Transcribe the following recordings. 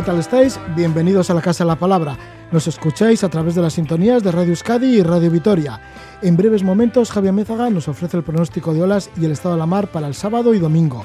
¿Qué tal estáis? Bienvenidos a la Casa de la Palabra. Nos escucháis a través de las sintonías de Radio Euskadi y Radio Vitoria. En breves momentos, Javier Mézaga nos ofrece el pronóstico de olas y el estado de la mar para el sábado y domingo.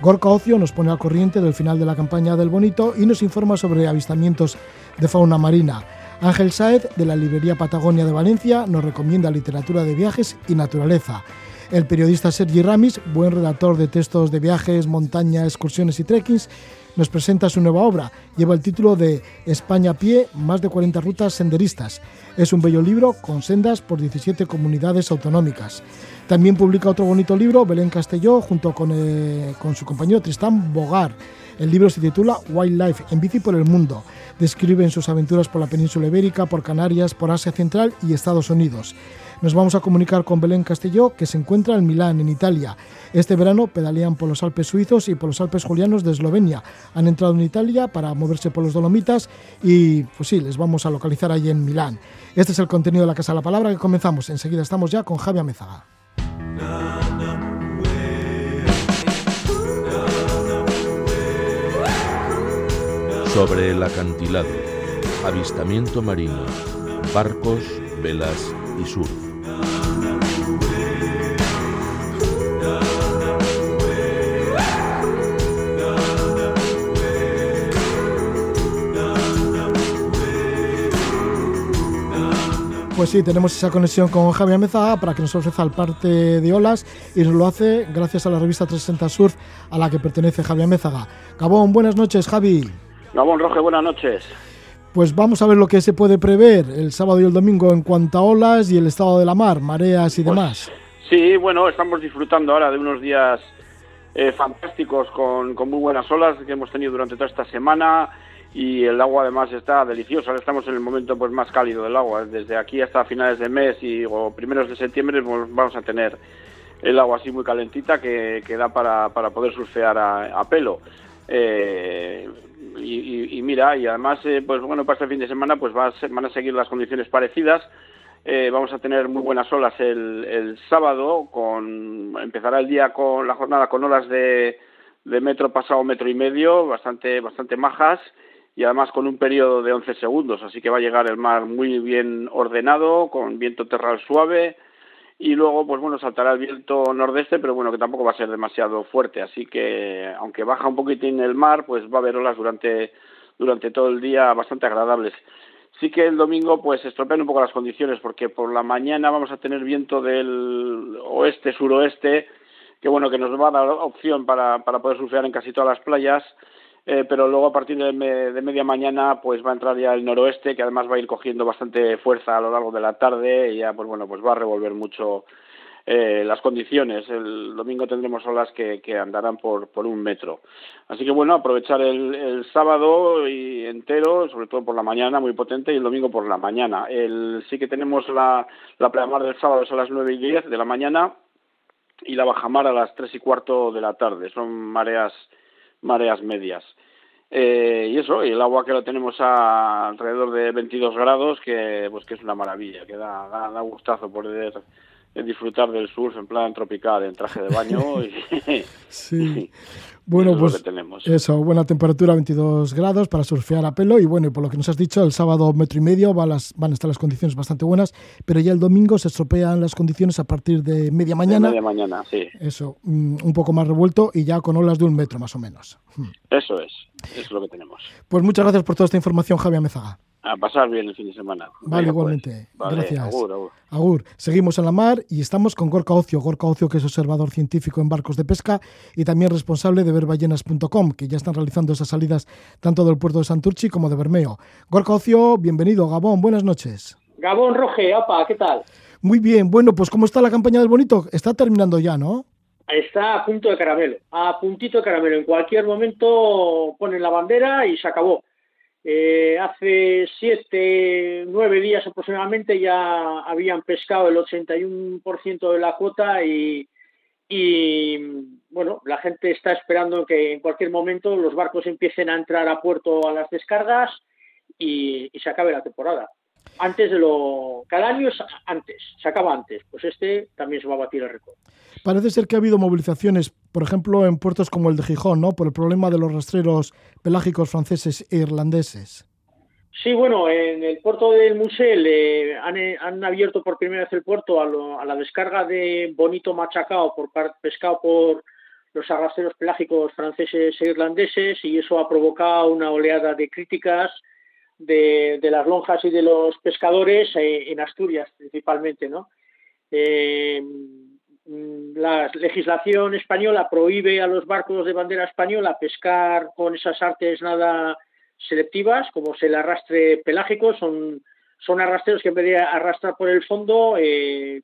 Gorka Ocio nos pone al corriente del final de la campaña del Bonito y nos informa sobre avistamientos de fauna marina. Ángel Saez, de la librería Patagonia de Valencia, nos recomienda literatura de viajes y naturaleza. El periodista Sergi Ramis, buen redactor de textos de viajes, montaña, excursiones y trekkings, nos presenta su nueva obra. Lleva el título de España a pie, más de 40 rutas senderistas. Es un bello libro con sendas por 17 comunidades autonómicas. También publica otro bonito libro, Belén Castelló, junto con, eh, con su compañero Tristán Bogar. El libro se titula Wildlife, en bici por el mundo. Describen sus aventuras por la península ibérica, por Canarias, por Asia Central y Estados Unidos. Nos vamos a comunicar con Belén Castelló, que se encuentra en Milán, en Italia. Este verano pedalean por los Alpes suizos y por los Alpes julianos de Eslovenia. Han entrado en Italia para moverse por los Dolomitas y, pues sí, les vamos a localizar ahí en Milán. Este es el contenido de la Casa de la Palabra que comenzamos. Enseguida estamos ya con Javier Mezaga. Sobre el acantilado, avistamiento marino, barcos, velas y surf. Pues sí, tenemos esa conexión con Javier Mezaga para que nos ofrezca el parte de olas y nos lo hace gracias a la revista 360 Surf a la que pertenece Javier Mézaga. Gabón, buenas noches, Javi. Gabón Roge, buenas noches. Pues vamos a ver lo que se puede prever el sábado y el domingo en cuanto a olas y el estado de la mar, mareas y Pues, demás. Sí, bueno, estamos disfrutando ahora de unos días eh, fantásticos con, con muy buenas olas que hemos tenido durante toda esta semana y el agua además está deliciosa. Ahora estamos en el momento pues más cálido del agua. Desde aquí hasta finales de mes y o primeros de septiembre pues, vamos a tener el agua así muy calentita que, que da para, para poder surfear a, a pelo. Eh, y, y- y mira, y además, eh, pues bueno, para este fin de semana pues va a ser- van a seguir las condiciones parecidas. Eh, vamos a tener muy buenas olas el, el sábado, con empezará el día con la jornada con olas de, de metro pasado metro y medio, bastante bastante majas y además con un periodo de 11 segundos, así que va a llegar el mar muy bien ordenado, con viento terral suave y luego pues bueno saltará el viento nordeste pero bueno que tampoco va a ser demasiado fuerte. Así que aunque baja un poquitín el mar pues va a haber olas durante durante todo el día bastante agradables. Sí que el domingo pues estropean un poco las condiciones porque por la mañana vamos a tener viento del oeste suroeste que bueno que nos va a dar opción para, para poder surfear en casi todas las playas eh, pero luego a partir de, me- de media mañana pues va a entrar ya el noroeste que además va a ir cogiendo bastante fuerza a lo largo de la tarde y ya pues bueno pues va a revolver mucho eh, las condiciones. El domingo tendremos olas que, andarán por, un metro. Así que bueno, aprovechar el, el sábado y entero, sobre todo por la mañana, muy potente, y el domingo por la mañana. El, sí que tenemos la, la pleamar del sábado es a las nueve y diez de la mañana y la bajamar a las tres y cuarto de la tarde. Son mareas, mareas medias. Eh, y eso, y el agua que lo tenemos a alrededor de 22 grados, que pues que es una maravilla, que da, da, da gustazo poder disfrutar del surf en plan tropical, en traje de baño. Y, Sí. Bueno, eso pues tenemos. eso, buena temperatura, 22 grados para surfear a pelo. Y bueno, y por lo que nos has dicho, el sábado metro y medio van, las, van a estar las condiciones bastante buenas, pero ya el domingo se estropean las condiciones a partir de media De mañana. media mañana, sí. Eso, mm, un poco más revuelto y ya con olas de un metro más o menos. Mm. Eso es, eso es lo que tenemos. Pues muchas gracias por toda esta información, Javier Mezaga. A pasar bien el fin de semana. Vale, Venga, igualmente. pues. Vale, Gracias. agur, agur. Agur, seguimos en la mar y estamos con Gorka Ocio. Gorka Ocio, que es observador científico en barcos de pesca y también responsable de verballenas.com, que ya están realizando esas salidas tanto del puerto de Santurchi como de Bermeo. Gorka Ocio, bienvenido, Gabón, buenas noches. Gabón Roge, apa, ¿qué tal? Muy bien, bueno, pues ¿cómo está la campaña del Bonito? Está terminando ya, ¿no? Está a punto de caramelo, a puntito de caramelo. En cualquier momento ponen la bandera y se acabó. Eh, hace siete, nueve días aproximadamente ya habían pescado el 81% de la cuota y, bueno, la gente está esperando que en cualquier momento los barcos empiecen a entrar a puerto a las descargas y, y se acabe la temporada. Antes de lo. Cada año es antes, se acaba antes. Pues este también se va a batir el récord. Parece ser que ha habido movilizaciones, por ejemplo, en puertos como el de Gijón, ¿no? Por el problema de los rastreros pelágicos franceses e irlandeses. Sí, bueno, en el puerto del Musel eh, han, han, abierto por primera vez el puerto a, lo, a la descarga de bonito machacao por pescado por los arrastreros pelágicos franceses e irlandeses y eso ha provocado una oleada de críticas de, las lonjas y de los pescadores eh, en Asturias principalmente, ¿no? Eh, la legislación española prohíbe a los barcos de bandera española pescar con esas artes nada selectivas, como es el arrastre pelágico, son, son arrastreros que en vez de arrastrar por el fondo eh,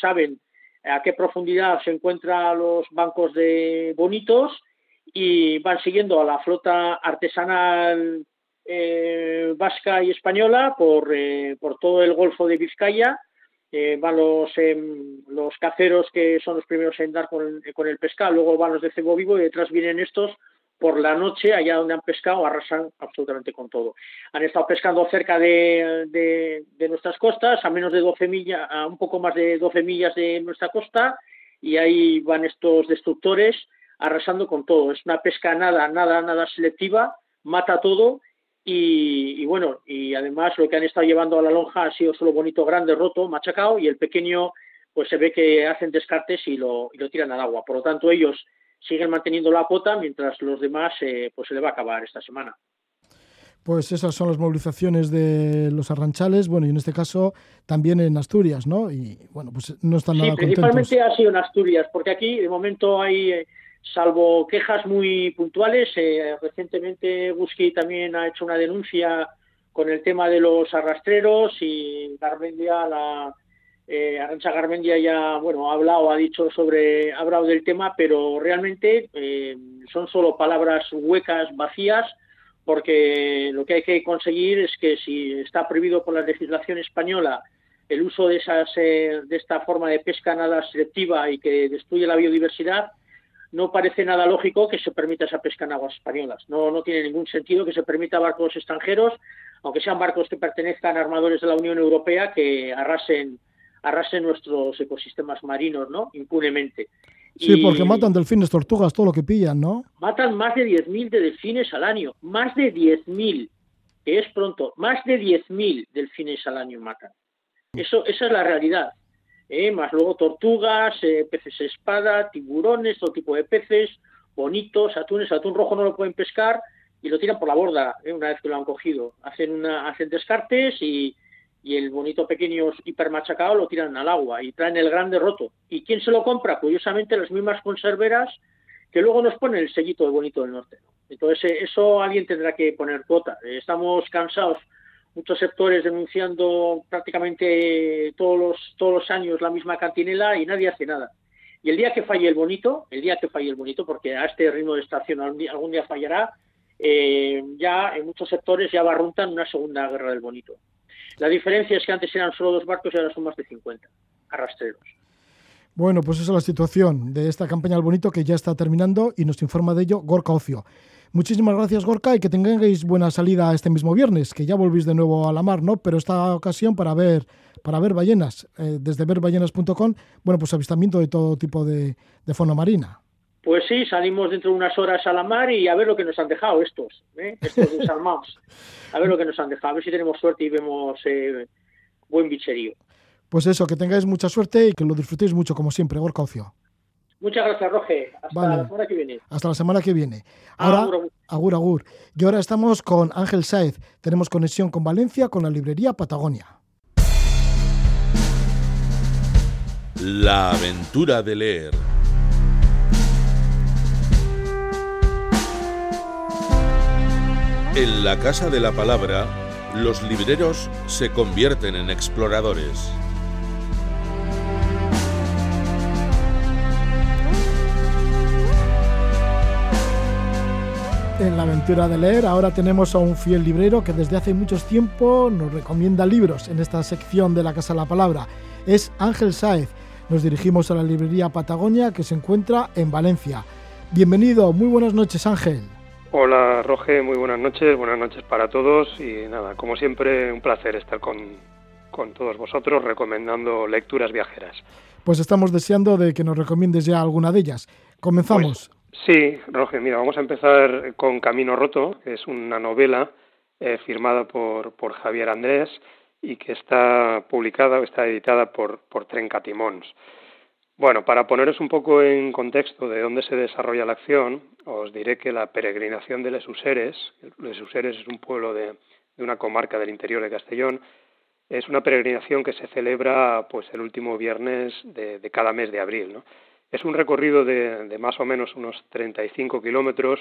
saben a qué profundidad se encuentran los bancos de bonitos y van siguiendo a la flota artesanal eh, vasca y española por, eh, por todo el Golfo de Vizcaya. Eh, van los, los caceros que son los primeros en dar con con el pescado, luego van los de cebo vivo y detrás vienen estos por la noche, allá donde han pescado, arrasan absolutamente con todo. Han estado pescando cerca de, de, nuestras costas, a menos de 12 millas, a un poco más de 12 millas de nuestra costa, y ahí van estos destructores arrasando con todo. Es una pesca nada, nada, nada selectiva, mata todo, y, y bueno, y además lo que han estado llevando a la lonja ha sido solo bonito, grande, roto, machacado, y el pequeño, pues se ve que hacen descartes y lo, y lo tiran al agua. Por lo tanto, ellos siguen manteniendo la cuota mientras los demás eh, pues se le va a acabar esta semana. Pues esas son las movilizaciones de los arranchales, bueno, y en este caso también en Asturias, ¿no? Y bueno, pues no están nada sí, principalmente ha sido en Asturias, porque aquí de momento hay, eh, salvo quejas muy puntuales, eh, recientemente Busqui también ha hecho una denuncia con el tema de los arrastreros y Garmendia, la, eh, Arancha Garmendia ya bueno ha hablado, ha dicho sobre, ha hablado del tema, pero realmente eh, son solo palabras huecas, vacías, porque lo que hay que conseguir es que si está prohibido por la legislación española el uso de esas eh, de esta forma de pesca nada selectiva y que destruye la biodiversidad, no parece nada lógico que se permita esa pesca en aguas españolas. No, no tiene ningún sentido que se permita a barcos extranjeros, aunque sean barcos que pertenezcan a armadores de la Unión Europea, que arrasen arrasen nuestros ecosistemas marinos, ¿no? Impunemente. Sí, y porque matan delfines, tortugas, todo lo que pillan, ¿no? Matan más de 10.000 de delfines al año, más de 10.000, que es pronto, más de 10.000 delfines al año matan. Eso, esa es la realidad. ¿Eh? Más luego tortugas, eh, peces espada, tiburones, todo tipo de peces, bonitos, atunes, atún rojo no lo pueden pescar y lo tiran por la borda ¿eh? una vez que lo han cogido. Hacen, una, hacen descartes y, y el bonito pequeño hipermachacado lo tiran al agua y traen el grande roto. ¿Y quién se lo compra? Curiosamente las mismas conserveras que luego nos ponen el sellito de bonito del norte. Entonces eso alguien tendrá que poner cuota. Estamos cansados, muchos sectores denunciando prácticamente todos los, todos los años la misma cantinela y nadie hace nada. Y el día que falle el bonito, el día que falle el bonito, porque a este ritmo de estación algún día, fallará, eh, ya en muchos sectores ya barruntan una segunda guerra del bonito. La diferencia es que antes eran solo dos barcos y ahora son más de 50 arrastreros. Bueno, pues esa es la situación de esta campaña al bonito que ya está terminando y nos informa de ello Gorka Ocio. Muchísimas gracias Gorka y que tengáis buena salida este mismo viernes, que ya volvéis de nuevo a la mar, ¿no? Pero esta ocasión para ver para ver ballenas, eh, desde verballenas.com, bueno, pues avistamiento de todo tipo de, de fauna marina. Pues sí, salimos dentro de unas horas a la mar y a ver lo que nos han dejado estos, ¿eh? estos desarmados. A ver lo que nos han dejado, a ver si tenemos suerte y vemos eh, buen bicherío. Pues eso, que tengáis mucha suerte y que lo disfrutéis mucho, como siempre, Gorka Ocio. Muchas gracias, Roge. Hasta vale. la semana que viene. Hasta la semana que viene. Ahora, agur, agur. agur, agur. Y ahora estamos con Ángel Saez. Tenemos conexión con Valencia, con la librería Patagonia. La aventura de leer. En la Casa de la Palabra, los libreros se convierten en exploradores. En la aventura de leer. Ahora tenemos a un fiel librero que desde hace mucho tiempo nos recomienda libros en esta sección de la Casa de la Palabra. Es Ángel Sáez. Nos dirigimos a la librería Patagonia que se encuentra en Valencia. Bienvenido, muy buenas noches Ángel. Hola Roge, muy buenas noches, buenas noches para todos y nada, como siempre un placer estar con, con todos vosotros recomendando lecturas viajeras. Pues estamos deseando de que nos recomiendes ya alguna de ellas. Comenzamos. Pues, sí, Roge, mira, vamos a empezar con Camino Roto, que es una novela eh, firmada por, por Javier Andrés y que está publicada o está editada por, por Trenca Timons. Bueno, para poneros un poco en contexto de dónde se desarrolla la acción, os diré que la peregrinación de Les Useres, Les Useres es un pueblo de, una comarca del interior de Castellón, es una peregrinación que se celebra pues el último viernes de, cada mes de abril. ¿no? Es un recorrido de, más o menos unos 35 kilómetros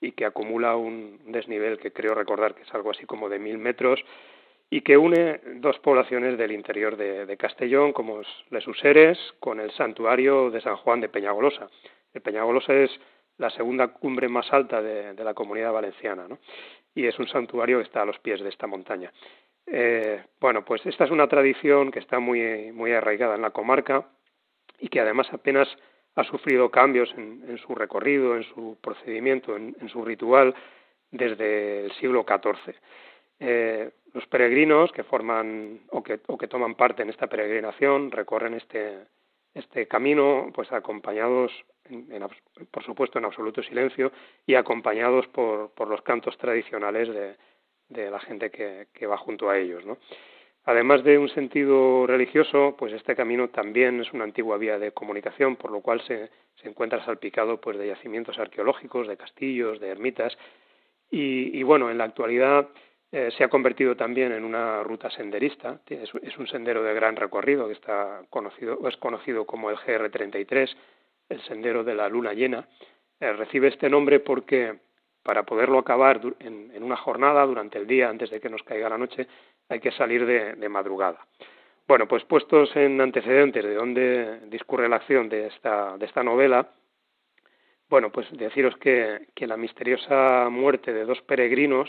y que acumula un desnivel que creo recordar que es algo así como de mil metros y que une dos poblaciones del interior de, Castellón, como es Les Useres, con el santuario de San Juan de Peñagolosa. El Peñagolosa es la segunda cumbre más alta de, la comunidad valenciana, ¿no? y es un santuario que está a los pies de esta montaña. Eh, bueno, pues esta es una tradición que está muy, muy arraigada en la comarca y que además apenas ha sufrido cambios en, su recorrido, en su procedimiento, en, su ritual desde el siglo XIV. Eh, los peregrinos que forman o que, o que toman parte en esta peregrinación recorren este, este camino pues acompañados por supuesto en absoluto silencio y acompañados por, por los cantos tradicionales de, de la gente que, que, va junto a ellos ¿no? Además de un sentido religioso pues este camino también es una antigua vía de comunicación por lo cual se, encuentra salpicado pues de yacimientos arqueológicos de castillos de ermitas y, bueno en la actualidad eh, se ha convertido también en una ruta senderista. Es, un sendero de gran recorrido que está conocido, es conocido como el GR33, el sendero de la luna llena. Eh, recibe este nombre porque para poderlo acabar en, una jornada durante el día antes de que nos caiga la noche hay que salir de, madrugada. Bueno, pues puestos en antecedentes de dónde discurre la acción de esta, de esta novela, bueno, pues deciros que, que la misteriosa muerte de dos peregrinos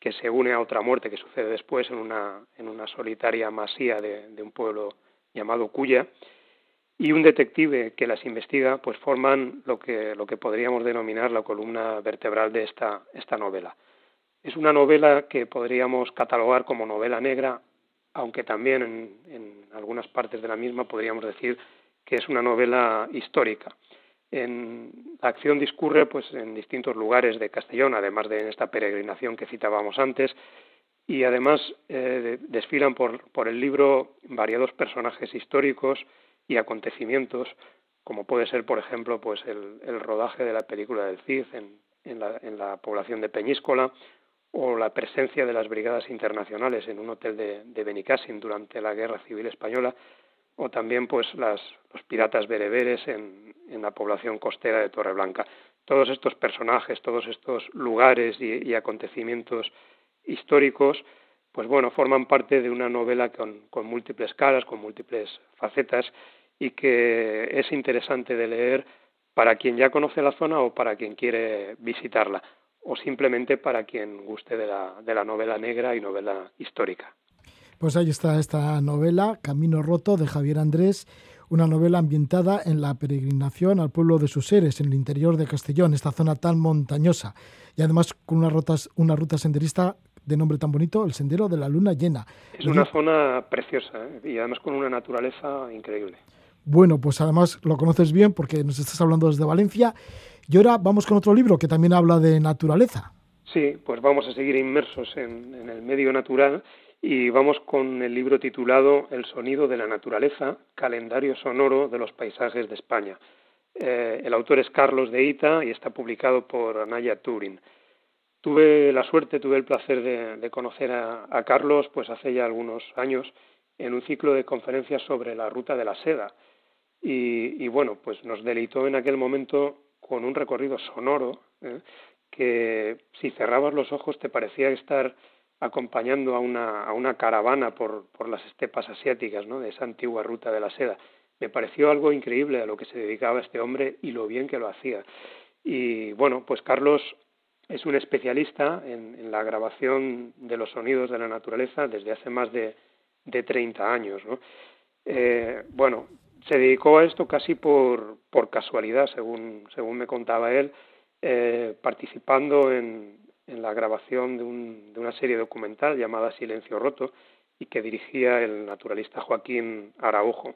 que se une a otra muerte que sucede después en una, en una solitaria masía de, un pueblo llamado Cuya, y un detective que las investiga, pues forman lo que, lo que podríamos denominar la columna vertebral de esta, esta novela. Es una novela que podríamos catalogar como novela negra, aunque también en, algunas partes de la misma podríamos decir que es una novela histórica. La acción discurre pues en distintos lugares de Castellón, además de en esta peregrinación que citábamos antes, y además eh, desfilan por, por el libro variados personajes históricos y acontecimientos, como puede ser, por ejemplo, pues el, el rodaje de la película del Cid en, en, la, en, la, población de Peñíscola, o la presencia de las brigadas internacionales en un hotel de, de Benicassim durante la Guerra Civil Española, o también pues las, los piratas bereberes en, en, la población costera de Torreblanca. Todos estos personajes, todos estos lugares y, y, acontecimientos históricos, pues bueno, forman parte de una novela con, con múltiples caras, con múltiples facetas y que es interesante de leer para quien ya conoce la zona o para quien quiere visitarla o simplemente para quien guste de la, de la novela negra y novela histórica. Pues ahí está esta novela, Camino Roto, de Javier Andrés, una novela ambientada en la peregrinación al pueblo de sus seres, en el interior de Castellón, esta zona tan montañosa, y además con una, rotas, una ruta senderista de nombre tan bonito, el Sendero de la Luna Llena. Es una zona preciosa ¿eh? y además con una naturaleza increíble. Bueno, pues además lo conoces bien porque nos estás hablando desde Valencia. Y ahora vamos con otro libro que también habla de naturaleza. Sí, pues vamos a seguir inmersos en, el medio natural y vamos con el libro titulado El sonido de la naturaleza, calendario sonoro de los paisajes de España. Eh, el autor es Carlos de Ita y está publicado por Anaya Turing. Tuve la suerte, tuve el placer de, conocer a, Carlos pues hace ya algunos años en un ciclo de conferencias sobre la ruta de la seda. Y, bueno, pues nos deleitó en aquel momento con un recorrido sonoro ¿eh? que si cerrabas los ojos te parecía estar acompañando a una, a una caravana por, por las estepas asiáticas, ¿no? de esa antigua ruta de la seda. Me pareció algo increíble a lo que se dedicaba este hombre y lo bien que lo hacía. Y bueno, pues Carlos es un especialista en, la grabación de los sonidos de la naturaleza desde hace más de, de 30 años. ¿no? Eh, bueno, se dedicó a esto casi por, por casualidad, según, según me contaba él, eh, participando en, en, la grabación de, un, de, una serie documental llamada Silencio Roto y que dirigía el naturalista Joaquín Araujo.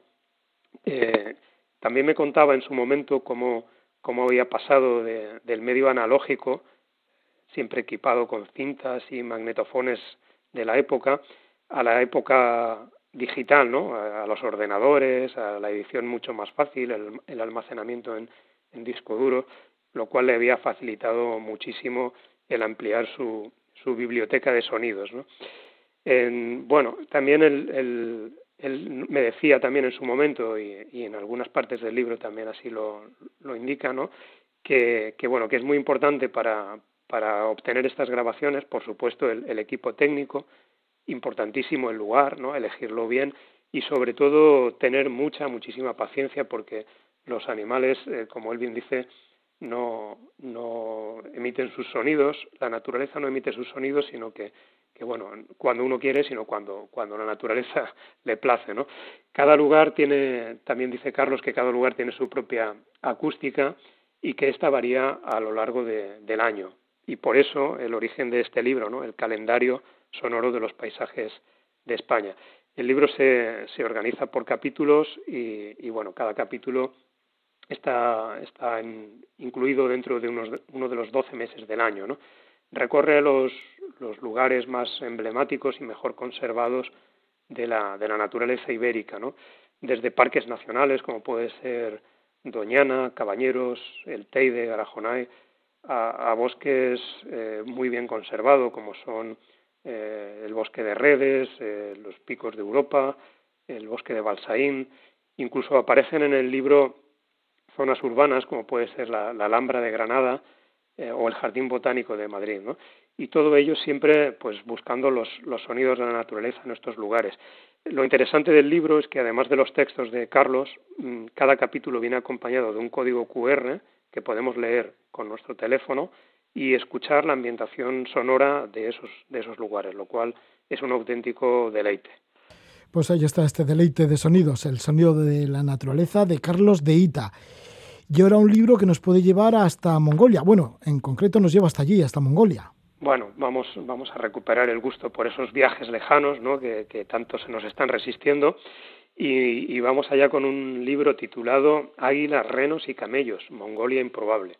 Eh, también me contaba en su momento cómo, cómo había pasado del medio analógico, siempre equipado con cintas y magnetofones de la época, a la época digital, ¿no? A, los ordenadores, a la edición mucho más fácil, el, almacenamiento en, disco duro, lo cual le había facilitado muchísimo el ampliar su, su biblioteca de sonidos. ¿no? bueno, también el, él me decía también en su momento y, en algunas partes del libro también así lo, indica, ¿no? Que, que, bueno que es muy importante para obtener estas grabaciones, por supuesto, el, equipo técnico, importantísimo el lugar, ¿no? elegirlo bien y sobre todo tener mucha, muchísima paciencia porque los animales, eh, como él bien dice, no, no emiten sus sonidos, la naturaleza no emite sus sonidos, sino que, que bueno, cuando uno quiere, sino cuando, cuando la naturaleza le place, ¿no? Cada lugar tiene, también dice Carlos que cada lugar tiene su propia acústica y que esta varía a lo largo del año. Y por eso el origen de este libro, ¿no? El calendario sonoro de los paisajes de España. El libro se, se organiza por capítulos y, y bueno, cada capítulo está, está incluido dentro de unos, uno de los doce meses del año. ¿no? Recorre los, los lugares más emblemáticos y mejor conservados de la, de la naturaleza ibérica, ¿no? desde parques nacionales como puede ser Doñana, Cabañeros, el Teide, Arajonay, a, bosques eh, muy bien conservados como son eh, el bosque de Redes, eh, los picos de Europa, el bosque de Balsaín, incluso aparecen en el libro zonas urbanas como puede ser la, Alhambra de Granada eh, o el Jardín Botánico de Madrid, ¿no? Y todo ello siempre pues buscando los, los sonidos de la naturaleza en estos lugares. Lo interesante del libro es que además de los textos de Carlos, mm, cada capítulo viene acompañado de un código QR que podemos leer con nuestro teléfono y escuchar la ambientación sonora de esos, de esos lugares, lo cual es un auténtico deleite. Pues ahí está este deleite de sonidos, el sonido de la naturaleza de Carlos de Ita. Y ahora un libro que nos puede llevar hasta Mongolia. Bueno, en concreto nos lleva hasta allí, hasta Mongolia. Bueno, vamos, vamos a recuperar el gusto por esos viajes lejanos ¿no? que, tanto se nos están resistiendo. Y, y, vamos allá con un libro titulado Águilas, renos y camellos, Mongolia improbable.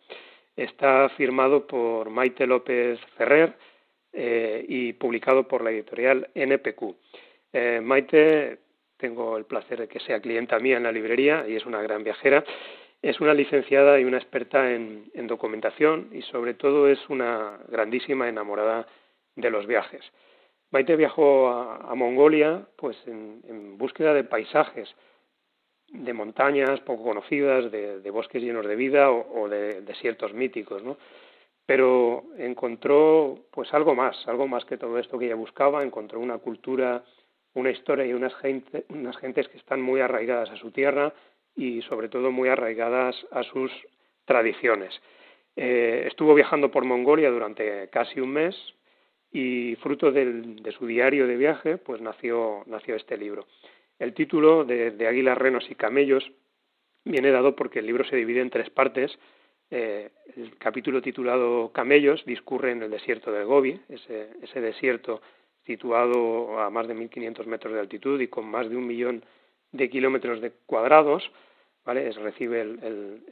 Está firmado por Maite López Ferrer eh, y publicado por la editorial NPQ. Eh, Maite, tengo el placer de que sea clienta mía en la librería y es una gran viajera. Es una licenciada y una experta en, documentación y sobre todo es una grandísima enamorada de los viajes. Maite viajó a, Mongolia pues en, búsqueda de paisajes, de montañas poco conocidas, de, bosques llenos de vida o, o, de desiertos míticos, ¿no? Pero encontró pues algo más, algo más que todo esto que ella buscaba, encontró una cultura una historia y unas, gente, unas gentes que están muy arraigadas a su tierra y sobre todo muy arraigadas a sus tradiciones. Eh, estuvo viajando por Mongolia durante casi un mes y fruto del, de su diario de viaje pues nació, nació este libro. El título de, de Águilas, Renos y Camellos viene dado porque el libro se divide en tres partes. Eh, el capítulo titulado Camellos discurre en el desierto del Gobi, ese, desierto situado a más de 1.500 metros de altitud y con más de un millón de kilómetros de cuadrados, ¿vale? Recibe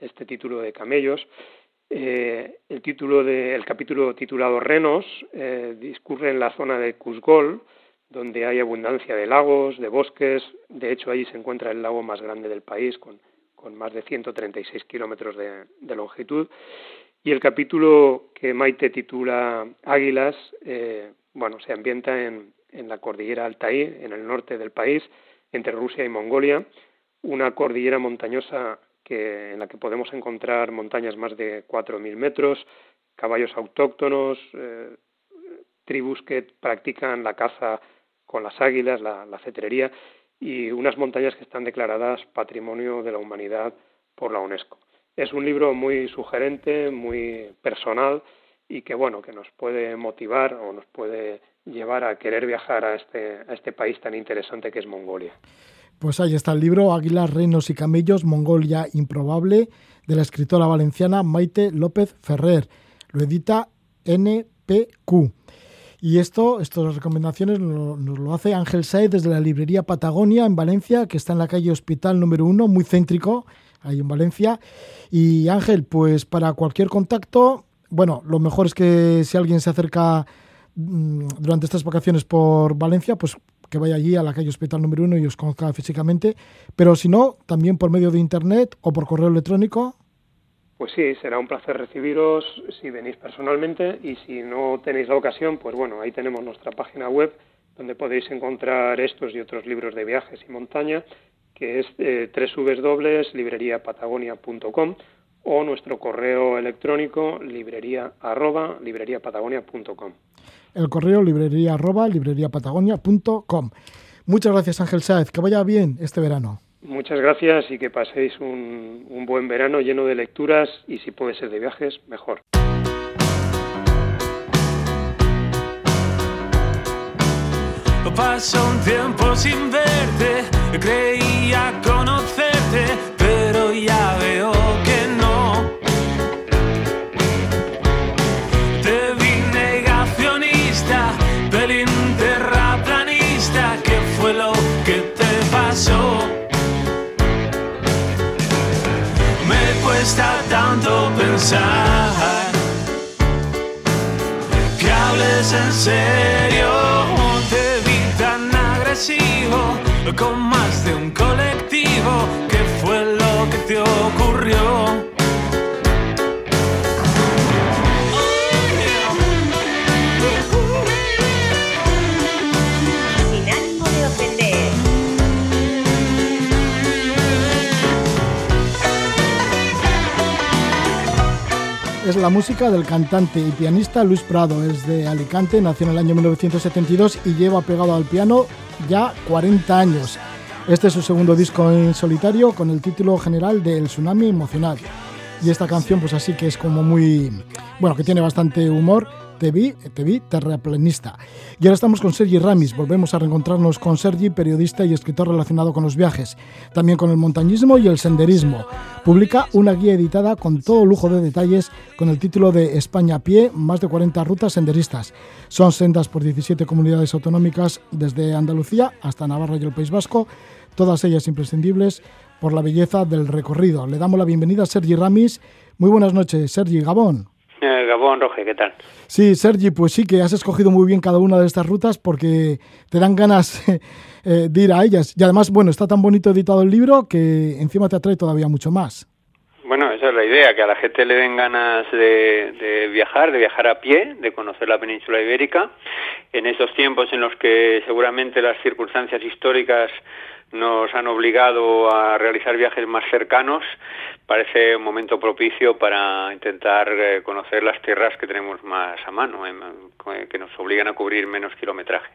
este título de camellos. Eh, el, título de, capítulo titulado Renos eh, discurre en la zona de Kuzgol, donde hay abundancia de lagos, de bosques. De hecho, allí se encuentra el lago más grande del país, con, con más de 136 kilómetros de, longitud. Y el capítulo que Maite titula Águilas eh, bueno, se ambienta en, en la cordillera Altaí, en el norte del país, entre Rusia y Mongolia, una cordillera montañosa que, en la que podemos encontrar montañas más de 4.000 metros, caballos autóctonos, eh, tribus que practican la caza con las águilas, la, cetrería, y unas montañas que están declaradas Patrimonio de la Humanidad por la UNESCO. Es un libro muy sugerente, muy personal, y que bueno, que nos puede motivar o nos puede llevar a querer viajar a este, a este país tan interesante que es Mongolia. Pues ahí está el libro Águilas, Reinos y Camellos, Mongolia Improbable, de la escritora valenciana Maite López Ferrer. Lo edita NPQ. Y esto, estas recomendaciones nos, lo hace Ángel Saez desde la librería Patagonia en Valencia, que está en la calle Hospital número uno, muy céntrico, ahí en Valencia. Y Ángel, pues para cualquier contacto, bueno, lo mejor es que si alguien se acerca mm, durante estas vacaciones por Valencia, pues que vaya allí a la calle Hospital número uno y os conozca físicamente. Pero si no, también por medio de internet o por correo electrónico. Pues sí, será un placer recibiros si venís personalmente y si no tenéis la ocasión, pues bueno, ahí tenemos nuestra página web donde podéis encontrar estos y otros libros de viajes y montaña, que es eh, www.libreriapatagonia.com o nuestro correo electrónico librería arroba libreriapatagonia.com. El correo librería arroba libreriapatagonia.com. Muchas gracias Ángel Sáez, que vaya bien este verano. Muchas gracias y que paséis un, un buen verano lleno de lecturas y si puede ser de viajes, mejor. Pasó un tiempo sin verte, creía conocerte, pero ya pensar que hables en serio. Te vi tan agresivo con más de un colectivo. ¿Qué fue lo que te ocurrió? La música del cantante y pianista Luis Prado. Es de Alicante, nació en el año 1972 y lleva pegado al piano ya 40 años. Este es su segundo disco en solitario con el título general de El Tsunami Emocional. Y esta canción pues así que es como muy... bueno, que tiene bastante humor te vi, te terraplanista. Y ahora estamos con Sergi Ramis. Volvemos a reencontrarnos con Sergi, periodista y escritor relacionado con los viajes, también con el montañismo y el senderismo. Publica una guía editada con todo lujo de detalles con el título de España a pie, más de 40 rutas senderistas. Son sendas por 17 comunidades autonómicas desde Andalucía hasta Navarra y el País Vasco, todas ellas imprescindibles por la belleza del recorrido. Le damos la bienvenida a Sergi Ramis. Muy buenas noches, Sergi Gabón. Eh, Gabón, Roge, ¿qué tal? Sí, Sergi, pues sí que has escogido muy bien cada una de estas rutas porque te dan ganas eh, de ir a ellas. Y además, bueno, está tan bonito editado el libro que encima te atrae todavía mucho más. Bueno, esa es la idea, que a la gente le den ganas de, de, viajar, de viajar a pie, de conocer la península ibérica, en esos tiempos en los que seguramente las circunstancias históricas nos han obligado a realizar viajes más cercanos, parece un momento propicio para intentar eh, conocer las tierras que tenemos más a mano, eh, que nos obligan a cubrir menos kilometraje.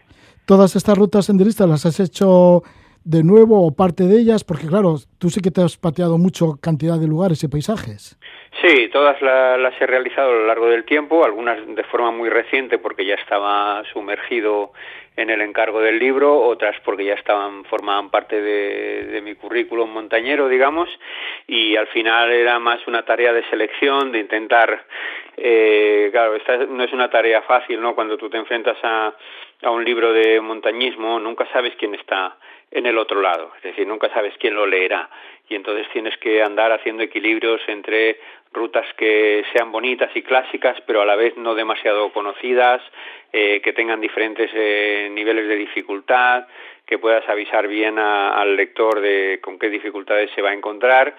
Todas estas rutas senderistas las has hecho de nuevo o parte de ellas, porque claro, tú sí que te has pateado mucho cantidad de lugares y paisajes. Sí, todas las he realizado a lo largo del tiempo, algunas de forma muy reciente porque ya estaba sumergido en el encargo del libro, otras porque ya estaban formaban parte de, mi currículum montañero, digamos, y al final era más una tarea de selección, de intentar, eh, claro, esta no es una tarea fácil, ¿no? Cuando tú te enfrentas a, a un libro de montañismo, nunca sabes quién está en el otro lado, es decir, nunca sabes quién lo leerá y entonces tienes que andar haciendo equilibrios entre rutas que sean bonitas y clásicas, pero a la vez no demasiado conocidas, eh, que tengan diferentes eh, niveles de dificultad, que puedas avisar bien al lector de con qué dificultades se va a encontrar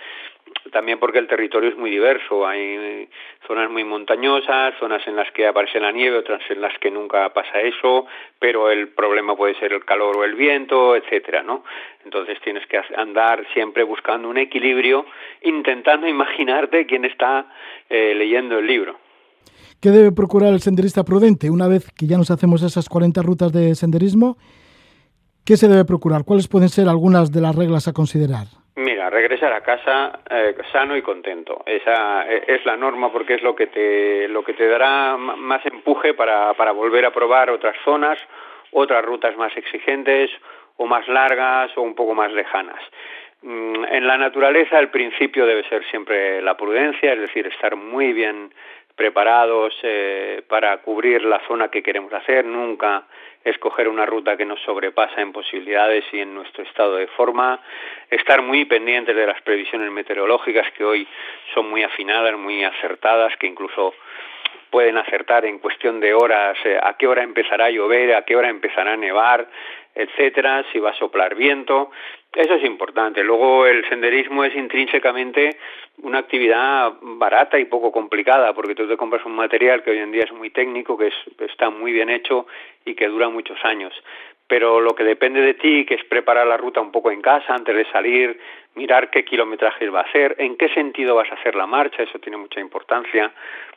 también porque el territorio es muy diverso, hay zonas muy montañosas, zonas en las que aparece la nieve, otras en las que nunca pasa eso, pero el problema puede ser el calor o el viento, etcétera, ¿no? Entonces tienes que andar siempre buscando un equilibrio, intentando imaginarte quién está eh, leyendo el libro. ¿Qué debe procurar el senderista prudente una vez que ya nos hacemos esas 40 rutas de senderismo? ¿Qué se debe procurar? ¿Cuáles pueden ser algunas de las reglas a considerar? Mira, regresar a casa eh, sano y contento. Esa e, es la norma porque es lo que te, lo que te dará más empuje para, para volver a probar otras zonas, otras rutas más exigentes o más largas o un poco más lejanas. Mm, en la naturaleza el principio debe ser siempre la prudencia, es decir, estar muy bien preparados eh, para cubrir la zona que queremos hacer, nunca escoger una ruta que nos sobrepasa en posibilidades y en nuestro estado de forma, estar muy pendientes de las previsiones meteorológicas que hoy son muy afinadas, muy acertadas, que incluso pueden acertar en cuestión de horas eh, a qué hora empezará a llover, a qué hora empezará a nevar, etcétera, si va a soplar viento. Eso es importante. Luego el senderismo es intrínsecamente una actividad barata y poco complicada, porque tú te compras un material que hoy en día es muy técnico, que está muy bien hecho y que dura muchos años. Pero lo que depende de ti, que es preparar la ruta un poco en casa antes de salir, mirar qué kilometrajes va a hacer, en qué sentido vas a hacer la marcha, eso tiene mucha importancia,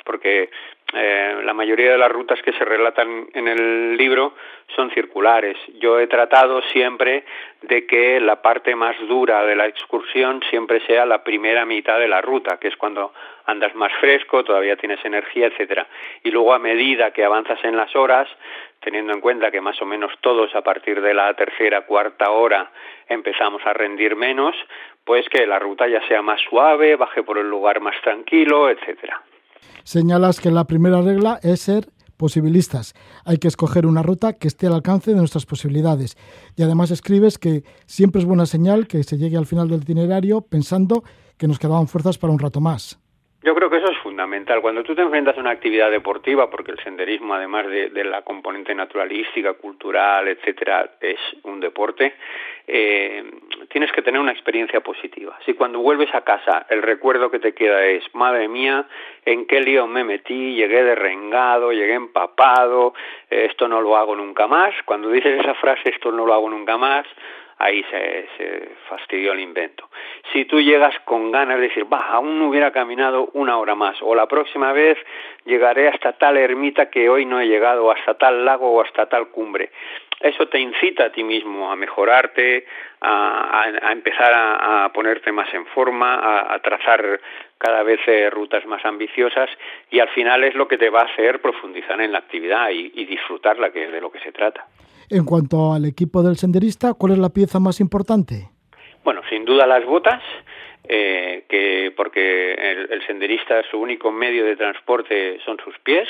porque eh, la mayoría de las rutas que se relatan en el libro son circulares. Yo he tratado siempre de que la parte más dura de la excursión siempre sea la primera mitad de la ruta, que es cuando andas más fresco, todavía tienes energía, etcétera. Y luego a medida que avanzas en las horas, teniendo en cuenta que más o menos todos a partir de la tercera, cuarta hora empezamos a rendir menos, pues que la ruta ya sea más suave, baje por el lugar más tranquilo, etcétera señalas que la primera regla es ser posibilistas. Hay que escoger una ruta que esté al alcance de nuestras posibilidades. Y además escribes que siempre es buena señal que se llegue al final del itinerario pensando que nos quedaban fuerzas para un rato más. Yo creo que eso es Cuando tú te enfrentas a una actividad deportiva, porque el senderismo, además de, la componente naturalística, cultural, etcétera, es un deporte, eh, tienes que tener una experiencia positiva. Si cuando vuelves a casa el recuerdo que te queda es, madre mía, en qué lío me metí, llegué derrengado, llegué empapado, esto no lo hago nunca más, cuando dices esa frase, esto no lo hago nunca más, ahí se, fastidió el invento. Si tú llegas con ganas de decir, va, aún no hubiera caminado una hora más, o la próxima vez llegaré hasta tal ermita que hoy no he llegado, o hasta tal lago o hasta tal cumbre, eso te incita a ti mismo a mejorarte, a, empezar a, a, ponerte más en forma, a, trazar cada vez eh, rutas más ambiciosas y al final es lo que te va a hacer profundizar en la actividad y, y disfrutarla, que es de lo que se trata. En cuanto al equipo del senderista, ¿cuál es la pieza más importante? Bueno, sin duda las botas, eh, que porque el, senderista su único medio de transporte son sus pies.